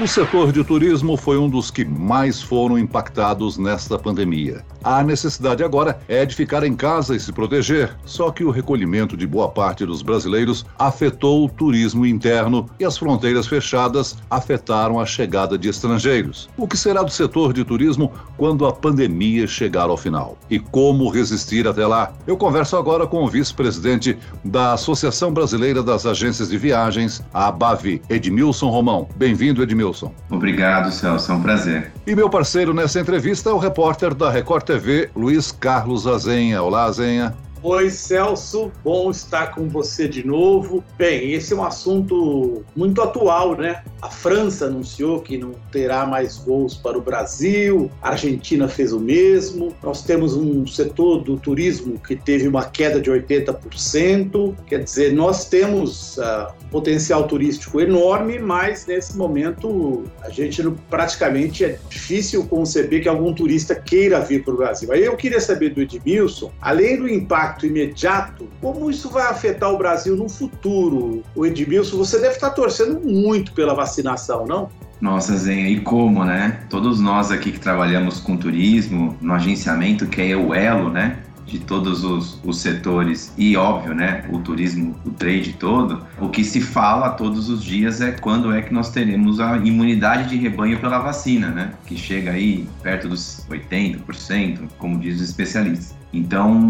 O setor de turismo foi um dos que mais foram impactados nesta pandemia. A necessidade agora é de ficar em casa e se proteger, só que o recolhimento de boa parte dos brasileiros afetou o turismo interno e as fronteiras fechadas afetaram a chegada de estrangeiros. O que será do setor de turismo quando a pandemia chegar ao final? E como resistir até lá? Eu converso agora com o vice-presidente da Associação Brasileira das Agências de Viagens, a ABAVI, Edmilson Romão. Bem-vindo, Edmilson. Wilson. Obrigado, Celso. É um prazer. E meu parceiro nessa entrevista é o repórter da Record TV, Luiz Carlos Azenha. Olá, Azenha. Oi, Celso, bom estar com você de novo. Bem, esse é um assunto muito atual, né? A França anunciou que não terá mais voos para o Brasil, a Argentina fez o mesmo. Nós temos um setor do turismo que teve uma queda de 80%. Quer dizer, nós temos uh, potencial turístico enorme, mas nesse momento a gente praticamente é difícil conceber que algum turista queira vir para o Brasil. Aí eu queria saber do Edmilson, além do impacto impacto imediato, como isso vai afetar o Brasil no futuro? O Edmilson, você deve estar torcendo muito pela vacinação, não? Nossa, Zenha, e como, né? Todos nós aqui que trabalhamos com turismo, no agenciamento, que é o elo, né? de todos os, os, setores e óbvio, né, o turismo, o trade todo, o que se fala todos os dias é quando é que nós teremos a imunidade de rebanho pela vacina, né, que chega aí perto dos 80%, como diz os especialistas. Então,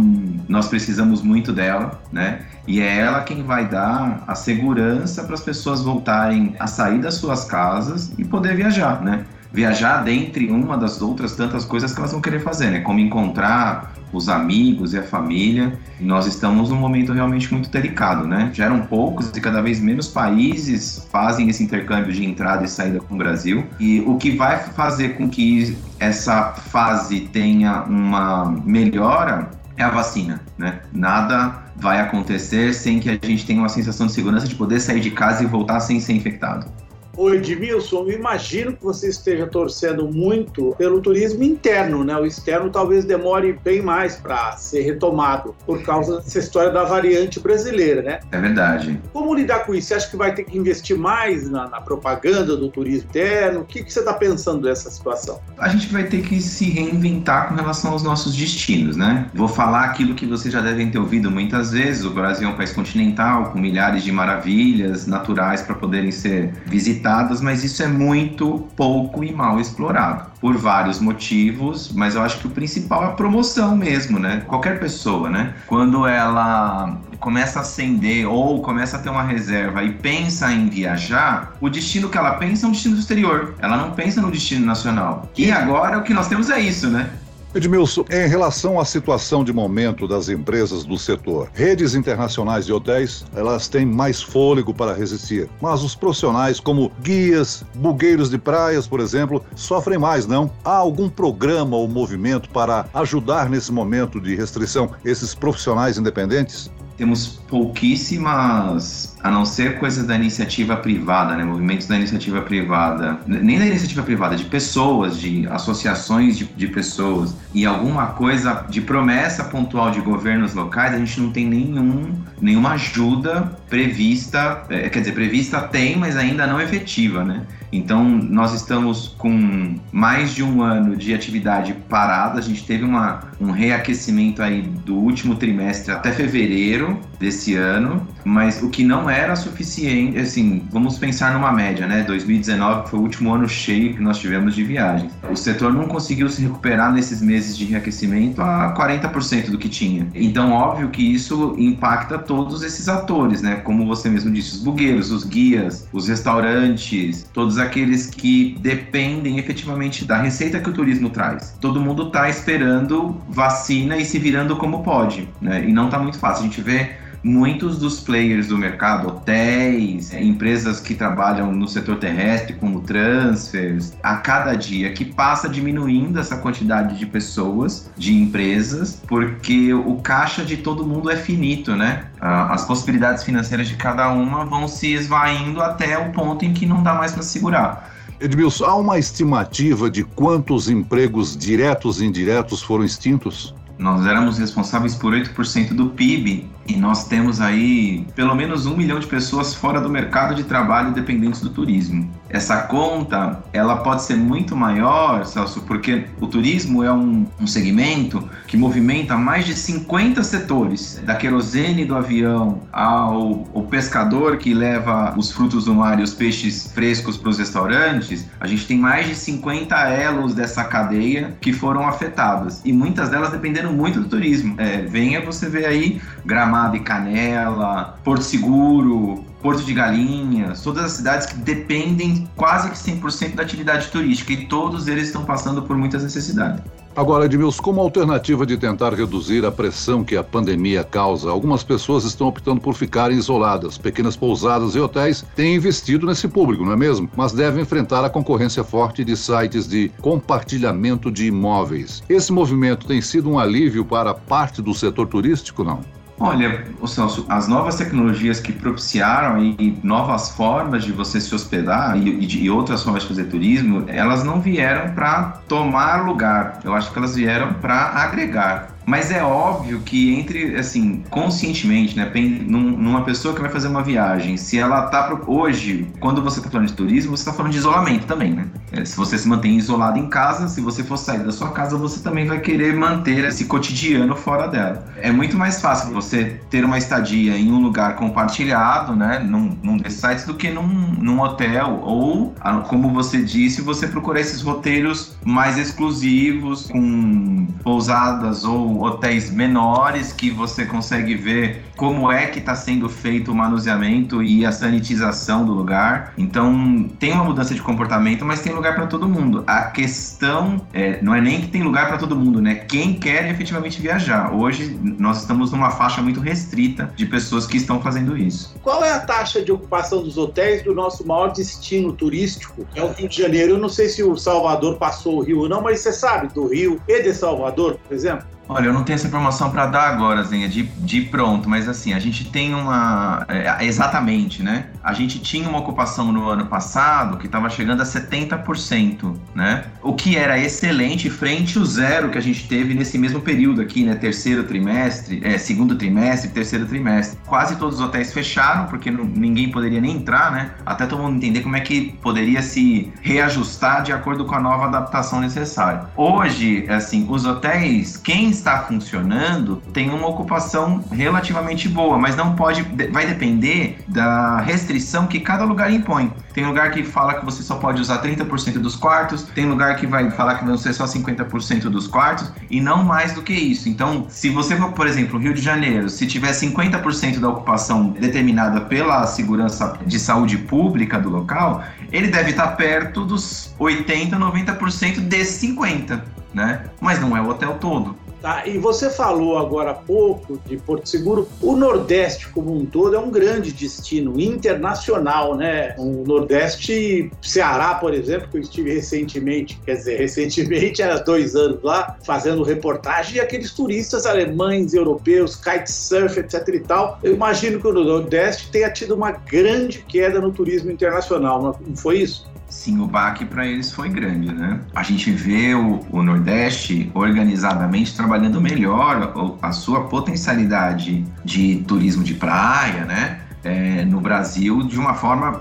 nós precisamos muito dela, né? E é ela quem vai dar a segurança para as pessoas voltarem a sair das suas casas e poder viajar, né? Viajar dentre uma das outras tantas coisas que elas vão querer fazer, né? Como encontrar os amigos e a família. E nós estamos num momento realmente muito delicado, né? Já eram poucos e cada vez menos países fazem esse intercâmbio de entrada e saída com o Brasil. E o que vai fazer com que essa fase tenha uma melhora é a vacina, né? Nada vai acontecer sem que a gente tenha uma sensação de segurança de poder sair de casa e voltar sem ser infectado. Ô Edmilson, eu imagino que você esteja torcendo muito pelo turismo interno, né? O externo talvez demore bem mais para ser retomado por causa dessa história da variante brasileira, né? É verdade. Como lidar com isso? Você acha que vai ter que investir mais na, na propaganda do turismo interno? O que, que você está pensando dessa situação? A gente vai ter que se reinventar com relação aos nossos destinos, né? Vou falar aquilo que vocês já devem ter ouvido muitas vezes: o Brasil é um país continental com milhares de maravilhas naturais para poderem ser visitadas visitadas, mas isso é muito pouco e mal explorado por vários motivos, mas eu acho que o principal é a promoção mesmo, né? Qualquer pessoa, né? Quando ela começa a acender ou começa a ter uma reserva e pensa em viajar, o destino que ela pensa é um destino do exterior. Ela não pensa no destino nacional. E agora o que nós temos é isso, né? Edmilson, em relação à situação de momento das empresas do setor, redes internacionais de hotéis, elas têm mais fôlego para resistir, mas os profissionais como guias, bugueiros de praias, por exemplo, sofrem mais, não? Há algum programa ou movimento para ajudar nesse momento de restrição esses profissionais independentes? Temos pouquíssimas a não ser coisas da iniciativa privada, né, movimentos da iniciativa privada, nem da iniciativa privada, de pessoas, de associações de, de pessoas e alguma coisa de promessa pontual de governos locais, a gente não tem nenhum, nenhuma ajuda prevista, é, quer dizer, prevista tem, mas ainda não efetiva, né? Então, nós estamos com mais de um ano de atividade parada. A gente teve uma, um reaquecimento aí do último trimestre até fevereiro desse ano, mas o que não era suficiente, assim, vamos pensar numa média, né? 2019 foi o último ano cheio que nós tivemos de viagens. O setor não conseguiu se recuperar nesses meses de reaquecimento a 40% do que tinha. Então, óbvio que isso impacta todos esses atores, né? Como você mesmo disse, os bugueiros, os guias, os restaurantes, todos aqueles que dependem efetivamente da receita que o turismo traz. Todo mundo está esperando vacina e se virando como pode, né? E não está muito fácil. A gente vê muitos dos players do mercado, hotéis, empresas que trabalham no setor terrestre, como transfers, a cada dia que passa diminuindo essa quantidade de pessoas, de empresas, porque o caixa de todo mundo é finito, né? As possibilidades financeiras de cada uma vão se esvaindo até o ponto em que não dá mais para segurar. Edmilson, há uma estimativa de quantos empregos diretos e indiretos foram extintos? Nós éramos responsáveis por 8% do PIB e nós temos aí pelo menos um milhão de pessoas fora do mercado de trabalho dependentes do turismo. Essa conta, ela pode ser muito maior, Celso, porque o turismo é um, um segmento que movimenta mais de 50 setores, da querosene do avião ao o pescador que leva os frutos do mar e os peixes frescos para os restaurantes. A gente tem mais de 50 elos dessa cadeia que foram afetadas e muitas delas dependeram muito do turismo. É, venha você ver aí Gramado e Canela, Porto Seguro, Porto de Galinhas, todas as cidades que dependem quase que 100% da atividade turística e todos eles estão passando por muitas necessidades. Agora, Edmilson, como alternativa de tentar reduzir a pressão que a pandemia causa, algumas pessoas estão optando por ficarem isoladas. Pequenas pousadas e hotéis têm investido nesse público, não é mesmo? Mas devem enfrentar a concorrência forte de sites de compartilhamento de imóveis. Esse movimento tem sido um alívio para parte do setor turístico, não? Olha, Celso, as novas tecnologias que propiciaram e novas formas de você se hospedar e, e, e outras formas de fazer turismo, elas não vieram para tomar lugar. Eu acho que elas vieram para agregar. Mas é óbvio que entre, assim, conscientemente, né, numa pessoa que vai fazer uma viagem, se ela tá hoje, quando você está falando de turismo, você está falando de isolamento também, né? É, se você se mantém isolado em casa, se você for sair da sua casa, você também vai querer manter esse cotidiano fora dela. É muito mais fácil você ter uma estadia em um lugar compartilhado, né, num, num desses sites, do que num, num hotel ou, como você disse, você procurar esses roteiros mais exclusivos com pousadas hotéis menores que você consegue ver como é que está sendo feito o manuseamento e a sanitização do lugar. Então tem uma mudança de comportamento, mas tem lugar para todo mundo. A questão é, não é nem que tem lugar para todo mundo, né? Quem quer efetivamente viajar. Hoje nós estamos numa faixa muito restrita de pessoas que estão fazendo isso. Qual é a taxa de ocupação dos hotéis do nosso maior destino turístico? É o Rio de Janeiro. Eu não sei se o Salvador passou o Rio ou não, mas você sabe do Rio e de Salvador, por exemplo? Olha, eu não tenho essa informação para dar agora, Zenha, de, de pronto, mas assim, a gente tem uma. É, exatamente, né? A gente tinha uma ocupação no ano passado que estava chegando a 70%, né? O que era excelente frente ao zero que a gente teve nesse mesmo período aqui, né? Terceiro trimestre, é, segundo trimestre, terceiro trimestre. Quase todos os hotéis fecharam, porque não, ninguém poderia nem entrar, né? Até todo mundo entender como é que poderia se reajustar de acordo com a nova adaptação necessária. Hoje, assim, os hotéis, quem está funcionando tem uma ocupação relativamente boa, mas não pode, vai depender da restrição que cada lugar impõe. Tem lugar que fala que você só pode usar 30% dos quartos, tem lugar que vai falar que vão ser só 50% dos quartos e não mais do que isso. Então, se você for, por exemplo, Rio de Janeiro, se tiver 50% da ocupação determinada pela segurança de saúde pública do local, ele deve estar perto dos 80, 90% desses 50, né? Mas não é o hotel todo. Tá? E você falou agora há pouco de Porto Seguro. O Nordeste, como um todo, é um grande destino internacional, né? O Nordeste, Ceará, por exemplo, que eu estive recentemente, quer dizer, recentemente, há dois anos lá, fazendo reportagem, e aqueles turistas alemães, europeus, kitesurf, etc e tal. Eu imagino que o Nordeste tenha tido uma grande queda no turismo internacional, não foi isso? Sim, o baque para eles foi grande, né? A gente vê o, o, Nordeste organizadamente trabalhando melhor a sua potencialidade de turismo de praia, né? É, no Brasil de uma forma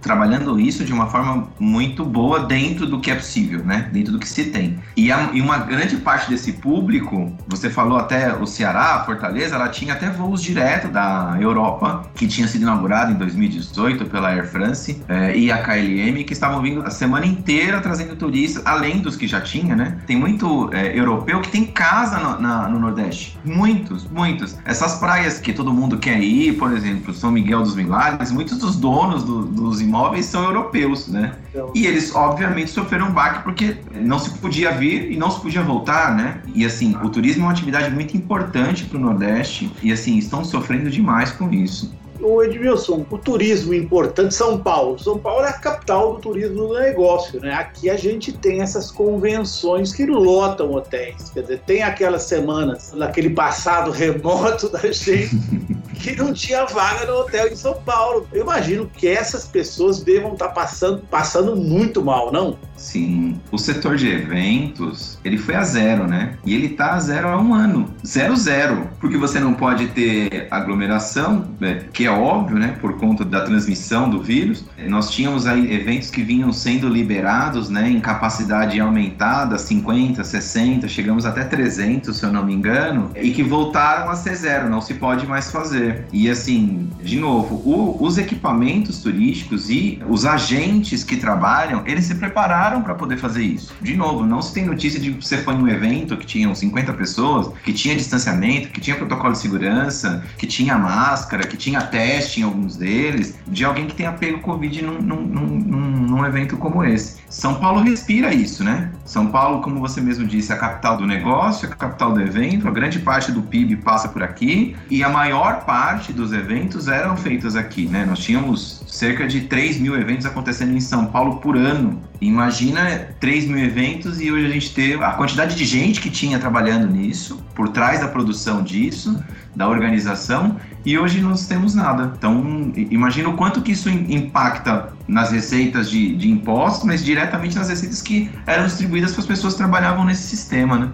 trabalhando isso de uma forma muito boa dentro do que é possível, né? Dentro do que se tem. E, a, e uma grande parte desse público, você falou até o Ceará, Fortaleza, ela tinha até voos direto da Europa, que tinha sido inaugurado em 2018 pela Air France é, e a KLM, que estavam vindo a semana inteira trazendo turistas, além dos que já tinha, né? Tem muito é, europeu que tem casa no, na, no Nordeste. Muitos, muitos. Essas praias que todo mundo quer ir, por exemplo, São Miguel dos Milagres, muitos dos donos do, dos imóveis são europeus, né? Então... E eles, obviamente, sofreram um baque porque não se podia vir e não se podia voltar, né? E, assim, o turismo é uma atividade muito importante para o Nordeste e, assim, estão sofrendo demais com isso. O Edmilson, o turismo importante, São Paulo. São Paulo é a capital do turismo do negócio, né? Aqui a gente tem essas convenções que lotam hotéis. Quer dizer, tem aquelas semanas, naquele passado remoto da gente, que não tinha vaga no hotel em São Paulo. Eu imagino que essas pessoas devam estar passando, passando muito mal, não? Sim. O setor de eventos, ele foi a zero, né? E ele tá a zero há um ano. Zero, zero. Porque você não pode ter aglomeração, né? que é óbvio, né? Por conta da transmissão do vírus. Nós tínhamos aí eventos que vinham sendo liberados, né? Em capacidade aumentada, 50, 60, chegamos até 300, se eu não me engano, e que voltaram a ser zero. Não se pode mais fazer. E assim, de novo, o, os equipamentos turísticos e os agentes que trabalham, eles se prepararam para poder fazer isso. De novo, não se tem notícia de você foi em um evento que tinham 50 pessoas, que tinha distanciamento, que tinha protocolo de segurança, que tinha máscara, que tinha teste em alguns deles, de alguém que tenha pego Covid num, num, num, num evento como esse. São Paulo respira isso, né? São Paulo, como você mesmo disse, é a capital do negócio, é a capital do evento, a grande parte do PIB passa por aqui e a maior parte dos eventos eram feitos aqui, né? Nós tínhamos cerca de 3 mil eventos acontecendo em São Paulo por ano. Imagina 3 mil eventos e hoje a gente ter a quantidade de gente que tinha trabalhando nisso, por trás da produção disso, da organização, e hoje nós temos nada. Então, imagina o quanto que isso impacta nas receitas de, de impostos, mas diretamente nas receitas que eram distribuídas para as pessoas que trabalhavam nesse sistema, né?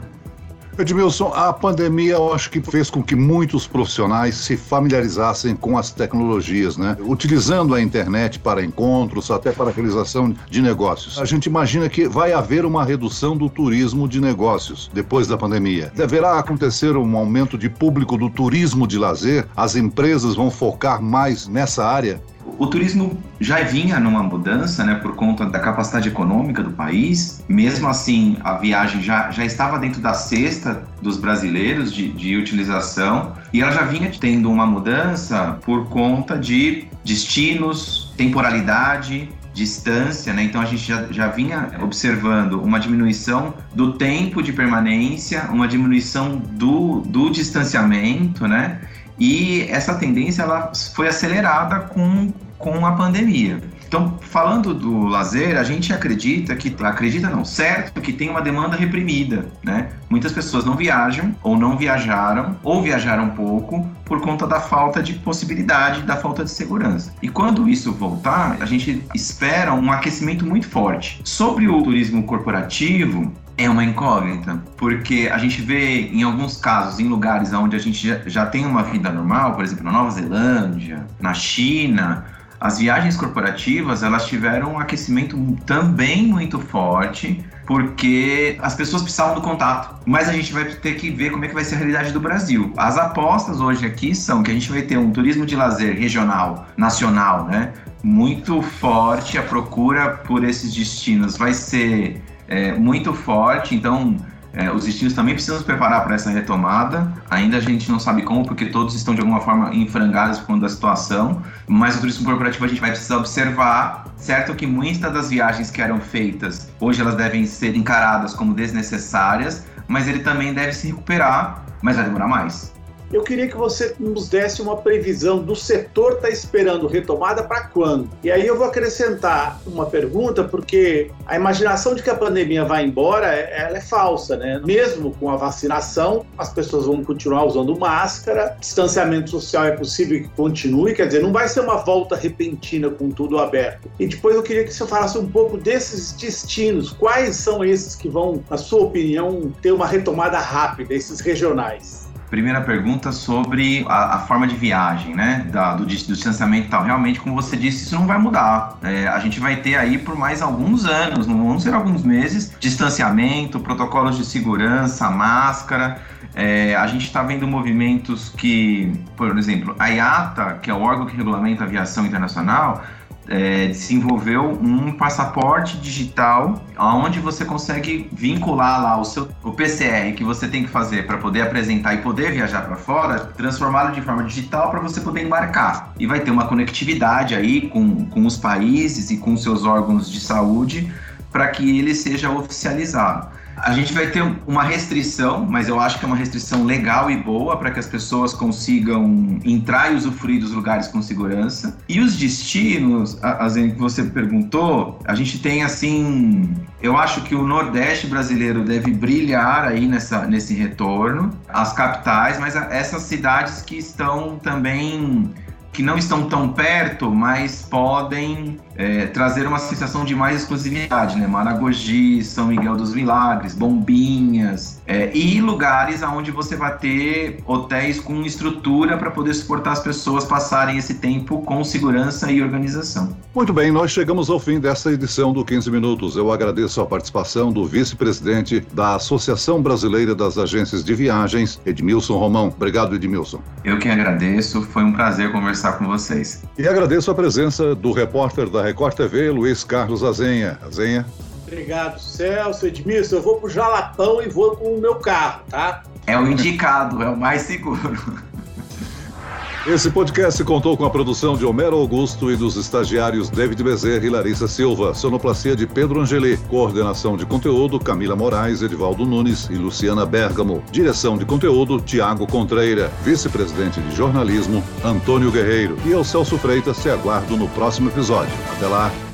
Edmilson, a pandemia eu acho que fez com que muitos profissionais se familiarizassem com as tecnologias, né? Utilizando a internet para encontros, até para realização de negócios. A gente imagina que vai haver uma redução do turismo de negócios depois da pandemia. Deverá acontecer um aumento de público do turismo de lazer? As empresas vão focar mais nessa área? O turismo já vinha numa mudança, né, por conta da capacidade econômica do país. Mesmo assim, a viagem já, já estava dentro da cesta dos brasileiros de, de utilização e ela já vinha tendo uma mudança por conta de destinos, temporalidade, distância, né? Então a gente já, já vinha observando uma diminuição do tempo de permanência, uma diminuição do, do distanciamento, né? E essa tendência ela foi acelerada com, com a pandemia. Então, falando do lazer, a gente acredita que, acredita não, certo que tem uma demanda reprimida, né? Muitas pessoas não viajam, ou não viajaram, ou viajaram pouco, por conta da falta de possibilidade, da falta de segurança. E quando isso voltar, a gente espera um aquecimento muito forte. Sobre o turismo corporativo, é uma incógnita, porque a gente vê em alguns casos, em lugares onde a gente já, tem uma vida normal, por exemplo, na Nova Zelândia, na China, as viagens corporativas elas tiveram um aquecimento também muito forte porque as pessoas precisavam do contato. Mas a gente vai ter que ver como é que vai ser a realidade do Brasil. As apostas hoje aqui são que a gente vai ter um turismo de lazer regional, nacional, né? Muito forte, a procura por esses destinos vai ser é, muito forte, então é, os destinos também precisam se preparar para essa retomada. Ainda a gente não sabe como, porque todos estão de alguma forma em frangalhos por conta da situação. Mas o turismo corporativo a gente vai precisar observar. Certo que muitas das viagens que eram feitas, hoje elas devem ser encaradas como desnecessárias, mas ele também deve se recuperar, mas vai demorar mais. Eu queria que você nos desse uma previsão do setor está esperando retomada para quando? E aí eu vou acrescentar uma pergunta, porque a imaginação de que a pandemia vai embora, é, ela é falsa, né? Mesmo com a vacinação, as pessoas vão continuar usando máscara, distanciamento social é possível que continue, quer dizer, não vai ser uma volta repentina com tudo aberto. E depois eu queria que você falasse um pouco desses destinos, quais são esses que vão, na sua opinião, ter uma retomada rápida, esses regionais? Primeira pergunta sobre a, a forma de viagem, né? Da, do, do, distanciamento e tal. Realmente, como você disse, isso não vai mudar. É, a gente vai ter aí por mais alguns anos, não vão ser alguns meses, distanciamento, protocolos de segurança, máscara. É, a gente está vendo movimentos que, por exemplo, a IATA, que é o órgão que regulamenta a aviação internacional, é, desenvolveu um passaporte digital onde você consegue vincular lá o seu o PCR que você tem que fazer para poder apresentar e poder viajar para fora, transformá-lo de forma digital para você poder embarcar. E vai ter uma conectividade aí com, com os países e com seus órgãos de saúde para que ele seja oficializado. A gente vai ter uma restrição, mas eu acho que é uma restrição legal e boa para que as pessoas consigam entrar e usufruir dos lugares com segurança. E os destinos, assim, que você perguntou, a gente tem assim. Eu acho que o Nordeste brasileiro deve brilhar aí nessa, nesse retorno, as capitais, mas essas cidades que estão também que não estão tão perto, mas podem é, trazer uma sensação de mais exclusividade, né? Maragogi, São Miguel dos Milagres, Bombinhas, é, e lugares onde você vai ter hotéis com estrutura para poder suportar as pessoas passarem esse tempo com segurança e organização. Muito bem, nós chegamos ao fim dessa edição do 15 Minutos. Eu agradeço a participação do vice-presidente da Associação Brasileira das Agências de Viagens, Edmilson Romão. Obrigado, Edmilson. Eu que agradeço, foi um prazer conversar com vocês. E agradeço a presença do repórter da Record TV, Luiz Carlos Azenha. Azenha. Obrigado, Celso, Edmilson. Eu vou pro Jalapão e vou com o meu carro, tá? É o indicado, é o mais seguro. Esse podcast contou com a produção de Homero Augusto e dos estagiários David Bezerra e Larissa Silva, sonoplastia de Pedro Angeli, coordenação de conteúdo Camila Moraes, Edivaldo Nunes e Luciana Bergamo, direção de conteúdo Tiago Contreira, vice-presidente de jornalismo Antônio Guerreiro. E eu, Celso Freitas, te aguardo no próximo episódio. Até lá!